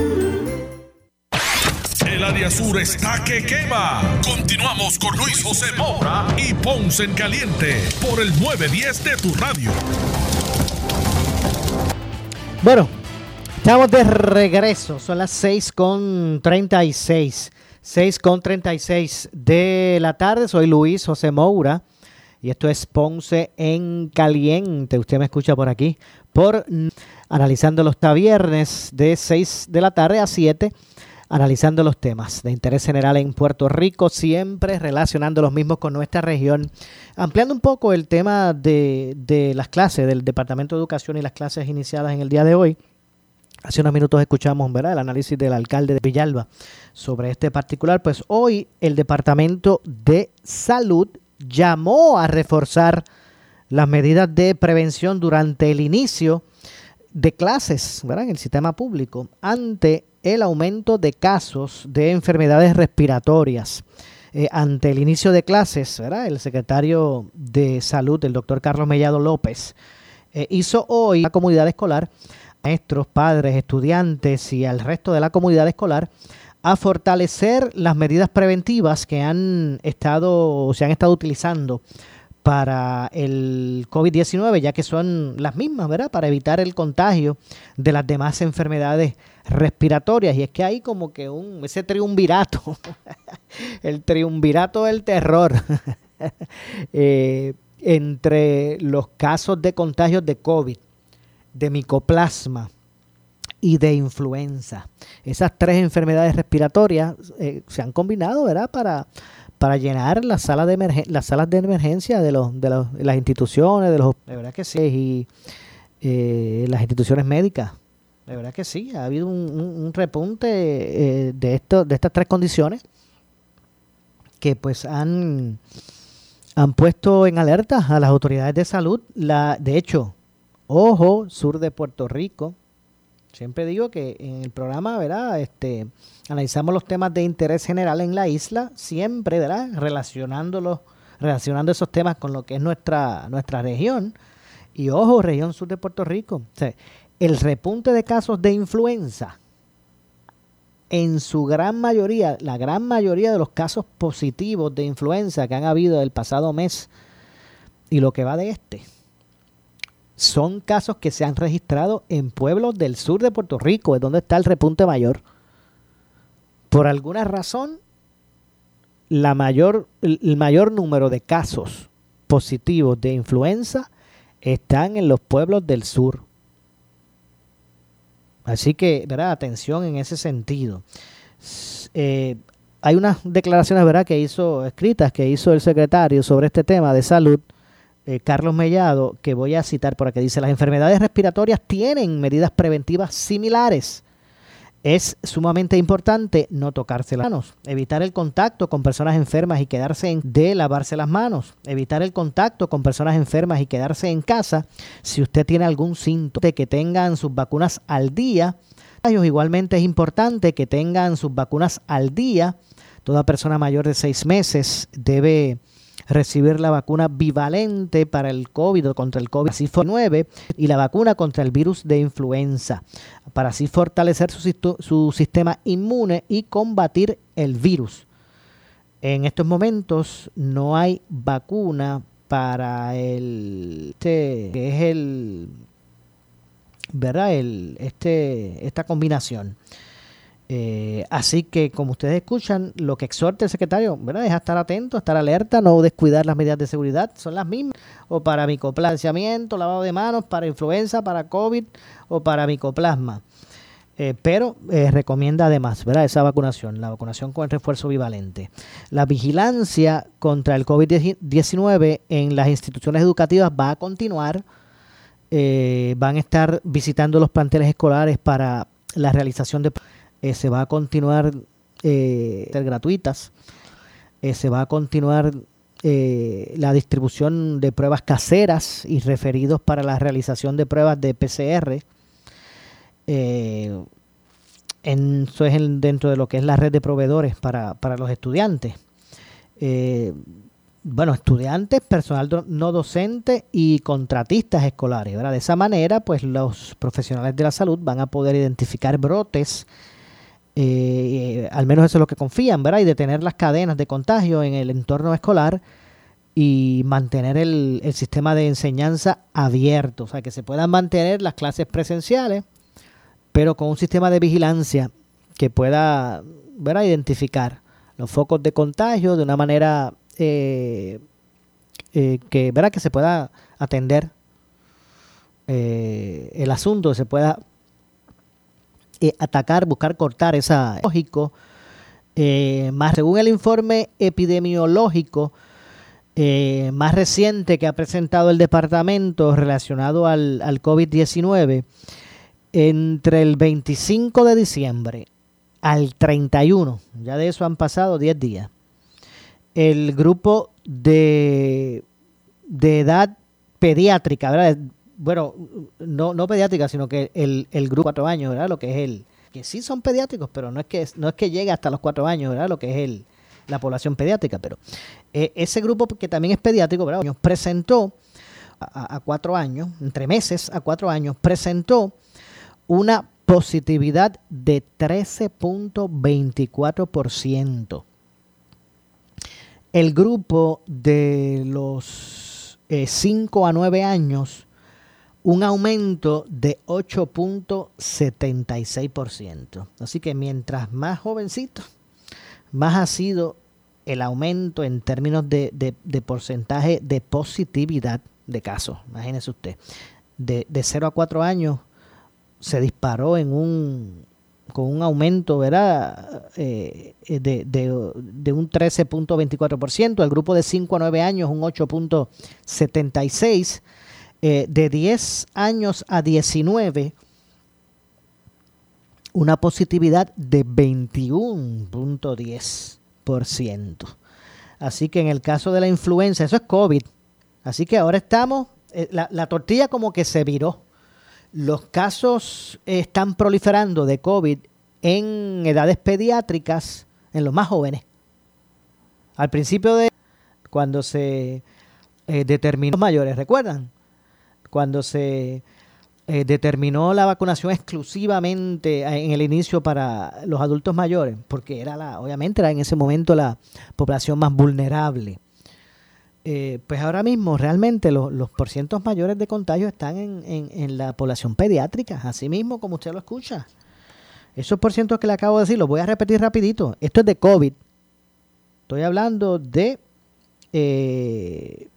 El área sur está que quema. Continuamos con Luis José Moura y Ponce en Caliente por el 910 de tu radio. Bueno, estamos de regreso. Son las 6 con 36. 6 con 36 de la tarde. Soy Luis José Moura. Y esto es Ponce en Caliente. Usted me escucha por aquí. Por analizando los viernes de 6 de la tarde a 7 analizando los temas de interés general en Puerto Rico, siempre relacionando los mismos con nuestra región, ampliando un poco el tema de, las clases del Departamento de Educación y las clases iniciadas en el día de hoy. Hace unos minutos escuchamos ¿verdad? el análisis del alcalde de Villalba sobre este particular. Pues hoy el Departamento de Salud llamó a reforzar las medidas de prevención durante el inicio de clases ¿verdad? en el sistema público ante el aumento de casos de enfermedades respiratorias. Eh, ante el inicio de clases, ¿verdad? el secretario de Salud, el doctor Carlos Mellado López, eh, hizo hoy a la comunidad escolar, maestros, padres, estudiantes y al resto de la comunidad escolar, a fortalecer las medidas preventivas que han estado, se han estado utilizando para el COVID-19, ya que son las mismas, ¿verdad? Para evitar el contagio de las demás enfermedades respiratorias. Y es que hay como que un, ese triunvirato, el triunvirato del terror, eh, entre los casos de contagios de COVID, de micoplasma y de influenza. Esas tres enfermedades respiratorias eh, se han combinado, ¿verdad? Para para llenar las salas de las salas de emergencia de los de, los, las instituciones de los de verdad que sí y eh, las instituciones médicas. De verdad que sí ha habido un, repunte eh, de esto de estas tres condiciones que pues han han puesto en alerta a las autoridades de salud. La de hecho ojo sur de Puerto Rico siempre digo que en el programa verdad este analizamos los temas de interés general en la isla, siempre, ¿verdad? Relacionándolos, relacionando esos temas con lo que es nuestra, nuestra región. Y ojo, región sur de Puerto Rico. el repunte de casos de influenza, en su gran mayoría, la gran mayoría de los casos positivos de influenza que han habido el pasado mes y lo que va de este, son casos que se han registrado en pueblos del sur de Puerto Rico, es donde está el repunte mayor por alguna razón, la mayor, el mayor número de casos positivos de influenza están en los pueblos del sur. Así que, ¿verdad? Atención en ese sentido. Eh, hay unas declaraciones, ¿verdad?, que hizo, escritas, que hizo el secretario sobre este tema de salud, eh, Carlos Mellado, que voy a citar por aquí. Dice, las enfermedades respiratorias tienen medidas preventivas similares es sumamente importante no tocarse las manos, evitar el contacto con personas enfermas y quedarse en de lavarse las manos, evitar el contacto con personas enfermas y quedarse en casa si usted tiene algún síntoma de que tengan sus vacunas al día. Igualmente es importante que tengan sus vacunas al día. Toda persona mayor de seis meses debe recibir la vacuna bivalente para el COVID contra el COVID-19 y la vacuna contra el virus de influenza, para así fortalecer su, su sistema inmune y combatir el virus. En estos momentos no hay vacuna para el este, que es el verdad el este esta combinación eh, así que, como ustedes escuchan, lo que exhorta el secretario ¿verdad? es estar atento, estar alerta, no descuidar las medidas de seguridad, son las mismas, o para micoplasmiamiento, lavado de manos, para influenza, para COVID o para micoplasma. Eh, pero eh, recomienda además ¿verdad? esa vacunación, la vacunación con el refuerzo bivalente. La vigilancia contra el COVID-19 en las instituciones educativas va a continuar. van a estar visitando los planteles escolares para la realización de eh, se va a continuar eh, ser gratuitas, eh, se va a continuar la distribución de pruebas caseras y referidos para la realización de pruebas de PCR. En- eso es en- dentro de lo que es la red de proveedores para, para los estudiantes. Bueno, estudiantes, personal do- no docente y contratistas escolares. ¿verdad? De esa manera, pues los profesionales de la salud van a poder identificar brotes, eh, al menos eso es lo que confían, ¿verdad? Y detener las cadenas de contagio en el entorno escolar y mantener el, el sistema de enseñanza abierto, o sea, que se puedan mantener las clases presenciales, pero con un sistema de vigilancia que pueda ¿verdad? identificar los focos de contagio de una manera eh, eh, que, ¿verdad? que se pueda atender eh, el asunto, se pueda eh, atacar, buscar cortar esa lógico. Eh, más según el informe epidemiológico eh, más reciente que ha presentado el departamento relacionado al, al COVID-19, entre el 25 de diciembre al 31, ya de eso han pasado 10 días, el grupo de, de edad pediátrica, ¿verdad? Bueno, no, no pediátrica, sino que el, el grupo 4 años, ¿verdad? Lo que es el, que sí son pediátricos, pero no es que, no es que llegue hasta los 4 años, ¿verdad? Lo que es el, la población pediátrica, pero eh, ese grupo que también es pediátrico, ¿verdad? Presentó a, cuatro años, entre meses a cuatro años, presentó una positividad de 13.24%. El grupo de los 5 a 9 años, un aumento de 8.76%. Así que mientras más jovencitos, más ha sido el aumento en términos de, porcentaje de positividad de casos. Imagínese usted, de, de 0 a 4 años se disparó en un con un aumento ¿verdad? Eh, de, de- de un 13.24%, el grupo de 5 a 9 años un 8.76%, eh, de 10 años a 19 una positividad de 21.10%. Así que en el caso de la influenza, eso es COVID. Así que ahora estamos, eh, la, la tortilla como que se viró. Los casos eh, están proliferando de COVID en edades pediátricas, en los más jóvenes. Al principio de cuando se determinó mayores, ¿recuerdan? Cuando se eh, determinó la vacunación exclusivamente en el inicio para los adultos mayores, porque era la, obviamente era en ese momento la población más vulnerable. Eh, pues ahora mismo realmente los, los porcientos mayores de contagio están en, la población pediátrica, así mismo como usted lo escucha. Esos porcientos que le acabo de decir, los voy a repetir rapidito. Esto es de COVID. Estoy hablando de eh,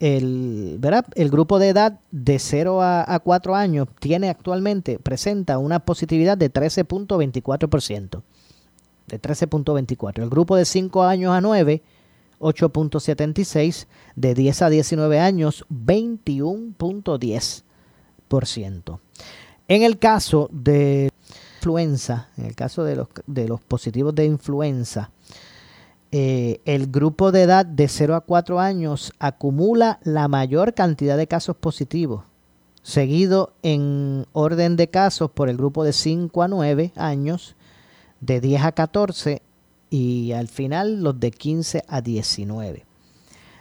el, ¿verdad? el grupo de edad de 0 a, a 4 años tiene actualmente, presenta una positividad de 13.24%. De 13.24. El grupo de 5 años a 9, 8.76. De 10 a 19 años, 21.10%. En el caso de influenza, en el caso de los, de los positivos de influenza, eh, el grupo de edad de 0 a 4 años acumula la mayor cantidad de casos positivos, seguido en orden de casos por el grupo de 5 a 9 años, de 10 a 14 y al final los de 15 a 19.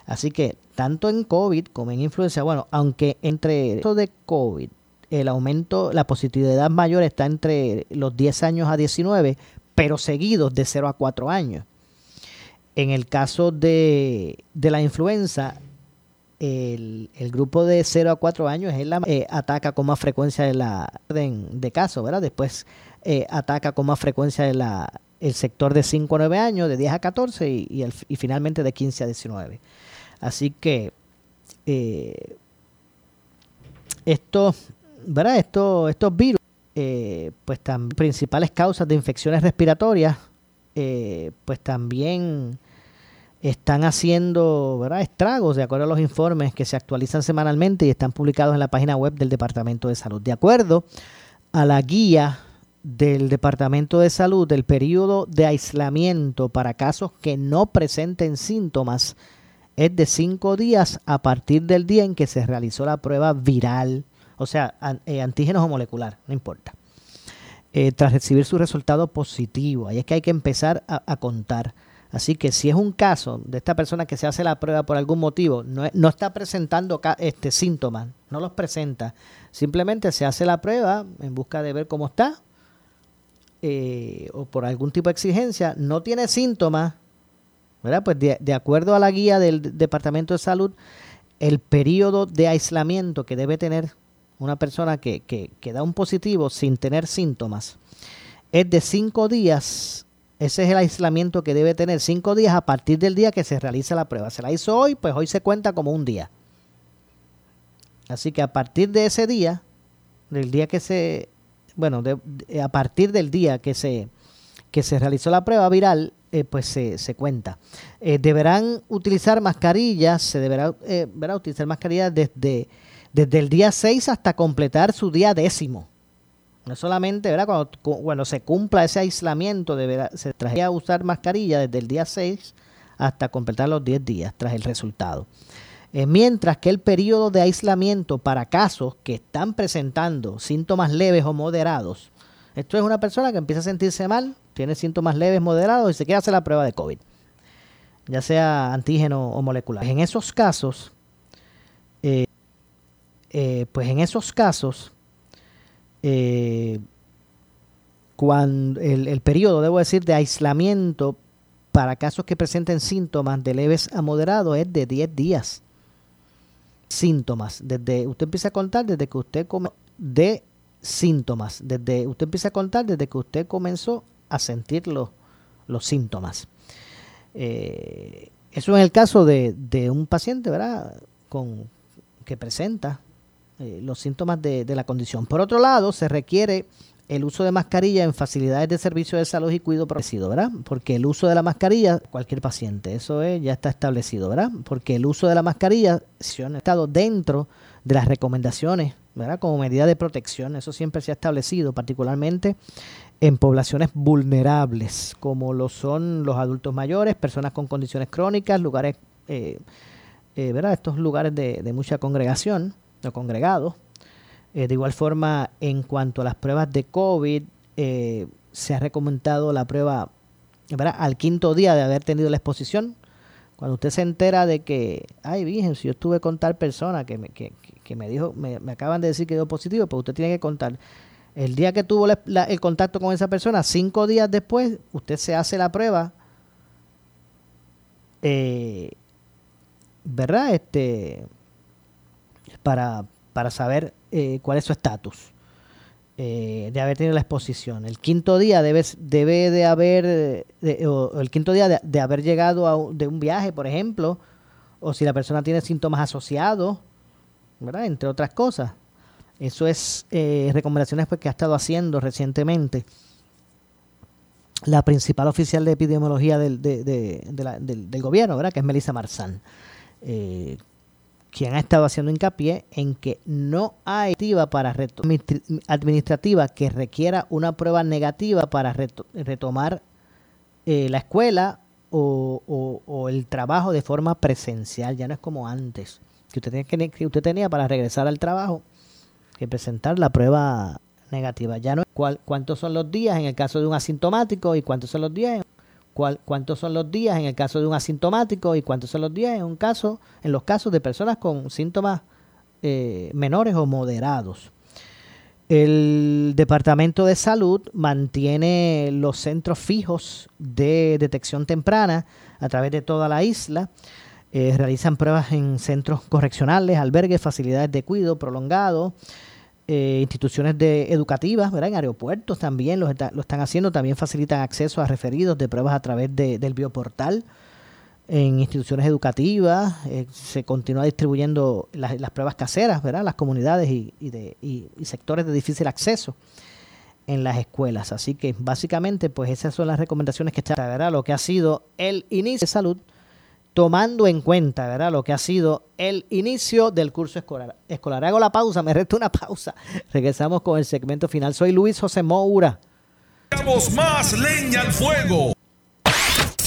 Así que tanto en COVID como en influenza, bueno, aunque entre esto de COVID, el aumento, la positividad mayor está entre los 10 años a 19, pero seguidos de 0 a 4 años. En el caso de, de la influenza, el, el grupo de 0 a 4 años es la, eh, ataca con más frecuencia de la orden de casos, ¿verdad? Después eh, ataca con más frecuencia de la, el sector de 5 a 9 años, de 10 a 14 y, y, el- y finalmente de 15 a 19. Así que eh, estos, ¿verdad? Estos, estos virus, eh, pues también principales causas de infecciones respiratorias, eh, pues también están haciendo estragos de acuerdo a los informes que se actualizan semanalmente y están publicados en la página web del Departamento de Salud. De acuerdo a la guía del Departamento de Salud del periodo de aislamiento para casos que no presenten síntomas es de cinco días a partir del día en que se realizó la prueba viral, o sea, eh, antígenos o molecular, no importa. Eh, tras recibir su resultado positivo, ahí es que hay que empezar a contar. Así que si es un caso de esta persona que se hace la prueba por algún motivo, no, es- no está presentando este, síntomas, no los presenta, simplemente se hace la prueba en busca de ver cómo está, eh, o por algún tipo de exigencia, no tiene síntomas, ¿verdad? Pues de, acuerdo a la guía del Departamento de Salud, el periodo de aislamiento que debe tener una persona que da un positivo sin tener síntomas es de cinco días. Ese es el aislamiento que debe tener cinco días a partir del día que se realiza la prueba. Se la hizo hoy, pues hoy se cuenta como un día. Así que a partir de ese día, del día que se, bueno, a partir del día que se, que se realizó la prueba viral, eh, pues se, se cuenta. Eh, deberán utilizar mascarillas, se deberá eh, utilizar mascarillas desde, desde el día 6 hasta completar su día décimo. No solamente, ¿verdad? Cuando, cu- cuando se cumpla ese aislamiento, deberá, se trajería a usar mascarilla desde el día 6 hasta completar los 10 días tras el resultado. Eh, mientras que el periodo de aislamiento para casos que están presentando síntomas leves o moderados, esto es una persona que empieza a sentirse mal, tiene síntomas leves, moderados y se quiere hacer la prueba de COVID, ya sea antígeno o molecular. En esos casos, eh, eh, pues en esos casos, eh, cuando el, el periodo, debo decir, de aislamiento para casos que presenten síntomas de leves a moderados es de 10 días. Síntomas, desde usted empieza a contar desde que usted come, de síntomas, desde usted empieza a contar desde que usted comenzó a sentir los, los síntomas. Eh, eso es el caso de, de un paciente, ¿verdad? Con, que presenta eh, los síntomas de, la condición. Por otro lado, se requiere el uso de mascarilla en facilidades de servicio de salud y cuidado protegido, ¿verdad? Porque el uso de la mascarilla, cualquier paciente, eso es, ya está establecido, ¿verdad? Porque el uso de la mascarilla si ha estado dentro de las recomendaciones, ¿verdad? Como medida de protección, eso siempre se ha establecido, particularmente en poblaciones vulnerables, como lo son los adultos mayores, personas con condiciones crónicas, lugares, eh, eh, ¿verdad? Estos lugares de, de mucha congregación, o congregados. Eh, de igual forma, en cuanto a las pruebas de COVID, eh, se ha recomendado la prueba al quinto día de haber tenido la exposición. Cuando usted se entera de que, ay, virgen, si yo estuve con tal persona que me, que, que- me dijo, me, me acaban de decir que dio positivo, pues usted tiene que contar. El día que tuvo el contacto con esa persona, cinco días después, usted se hace la prueba, eh, ¿verdad? Este, para, para saber eh, cuál es su estatus eh, de haber tenido la exposición. El quinto día debe, debe de haber, de- o, el quinto día de, haber llegado de un viaje, por ejemplo, o si la persona tiene síntomas asociados, ¿verdad? Entre otras cosas. Eso es eh, recomendaciones pues, que ha estado haciendo recientemente la principal oficial de epidemiología del, del, gobierno, ¿verdad? Que es Melissa Marzán. Quien ha estado haciendo hincapié en que no hay activa para administrativa que requiera una prueba negativa para reto- retomar eh, la escuela o, el trabajo de forma presencial. Ya no es como antes, que usted, tenía que, que usted tenía para regresar al trabajo que presentar la prueba negativa. Ya no es cuál, cuántos son los días en el caso de un asintomático y cuántos son los días en, cuál- cuántos son los días en el caso de un asintomático y cuántos son los días en un caso en los casos de personas con síntomas eh, menores o moderados. El Departamento de Salud mantiene los centros fijos de detección temprana a través de toda la isla. Eh, realizan pruebas en centros correccionales, albergues, facilidades de cuidado prolongado, eh, instituciones de educativas, ¿verdad? en aeropuertos también lo, está- lo están haciendo. También facilitan acceso a referidos de pruebas a través de- del bioportal en instituciones educativas, eh, se continúa distribuyendo las, las pruebas caseras, ¿verdad? Las comunidades y, y de, y- y sectores de difícil acceso en las escuelas. Así que básicamente, pues esas son las recomendaciones que está, ¿verdad? Lo que ha sido el inicio de salud, tomando en cuenta, ¿verdad? Lo que ha sido el inicio del curso escolar. escolar. Hago la pausa, me resta una pausa. Regresamos con el segmento final. Soy Luis José Moura. echamos más leña al fuego.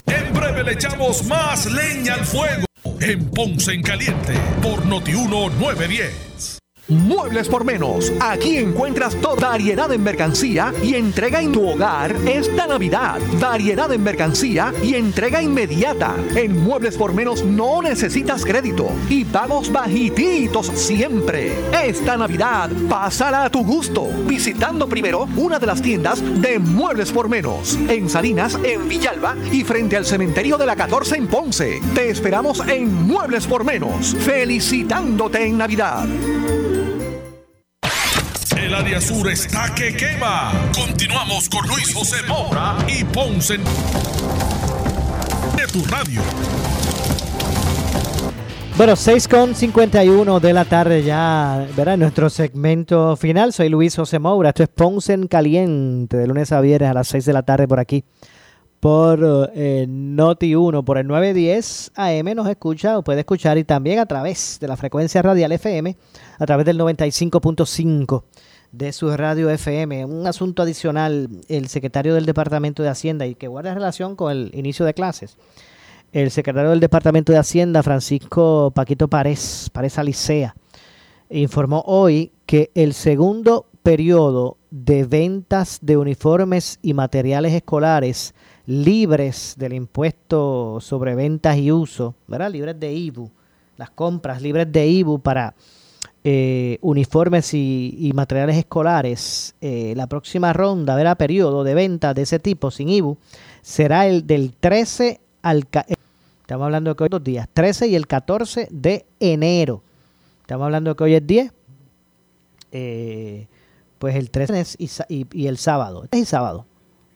En breve le echamos más leña al fuego. En Ponce en Caliente por Notiuno 910. Muebles por menos. Aquí encuentras toda variedad en mercancía y entrega en tu hogar esta Navidad. Variedad en mercancía y entrega inmediata. En Muebles por menos no necesitas crédito y pagos bajititos siempre. Esta Navidad pásala a tu gusto visitando primero una de las tiendas de Muebles por menos en Salinas, en Villalba y frente al cementerio de la 14 en Ponce. Te esperamos en Muebles por menos, felicitándote en Navidad. El área sur está que quema. Continuamos con Luis José Moura y Ponce de tu radio. Bueno, 6 con 51 de la tarde ya, ¿verdad? Nuestro segmento final, soy Luis José Moura. Esto es Ponce en Caliente, de lunes a viernes a las 6 de la tarde por aquí. Por eh, Noti 1, por el 910 AM nos escucha o puede escuchar y también a través de la frecuencia radial FM, a través del 95.5 de su radio FM. Un asunto adicional, el secretario del Departamento de Hacienda y que guarda relación con el inicio de clases. El secretario del Departamento de Hacienda, Francisco Paquito Párez, Párez Alicea, informó hoy que el segundo periodo de ventas de uniformes y materiales escolares libres del impuesto sobre ventas y uso, ¿verdad? Libres de IBU, las compras libres de IBU para eh, uniformes y, materiales escolares, eh, la próxima ronda, ¿verdad? Periodo de ventas de ese tipo sin IBU será el del 13 al... Estamos hablando que hoy dos días, 13 y el 14 de enero. Estamos hablando que hoy es 10. Eh, pues el 13 y, el sábado. Es el sábado.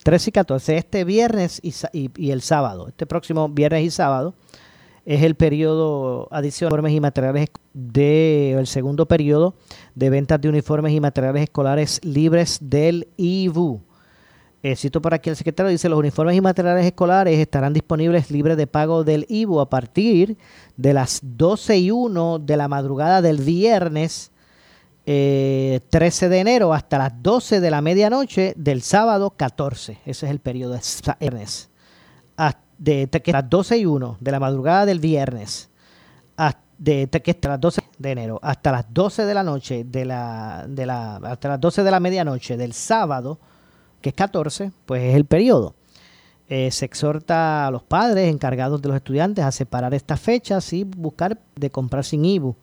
13 y 14. Este viernes y, el sábado. Este próximo viernes y sábado es el periodo adicional de uniformes y materiales de el segundo periodo de ventas de uniformes y materiales escolares libres del IBU. Cito por aquí el secretario, dice, los uniformes y materiales escolares estarán disponibles libres de pago del IBU a partir de las 12 y 1 de la madrugada del viernes eh, 13 de enero hasta las 12 de la medianoche del sábado 14. Ese es el periodo de viernes. De, de las 12 y 1 de la madrugada del viernes de, de las 12 de enero hasta las 12 de la noche de la, de la hasta las 12 de la medianoche del sábado que es 14, pues es el periodo. Eh, se exhorta a los padres encargados de los estudiantes a separar estas fechas y buscar de comprar sin IBU.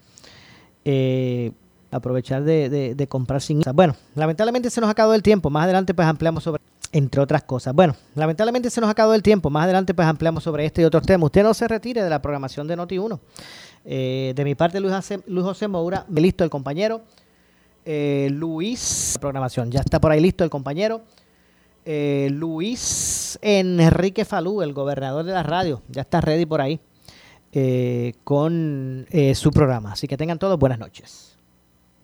Eh, aprovechar de, de, de, comprar sin IBU. Bueno, lamentablemente se nos acabado el tiempo. Más adelante pues ampliamos sobre, entre otras cosas. Bueno, lamentablemente se nos acabado el tiempo. Más adelante pues ampliamos sobre este y otros temas. Usted no se retire de la programación de Noti1. Eh, de mi parte, Luis José, Luis José Moura, listo el compañero. Eh, Luis, programación, ya está por ahí listo el compañero. Eh, Luis Enrique Falú, el gobernador de la radio, ya está ready por ahí con su programa. Así que tengan todos buenas noches.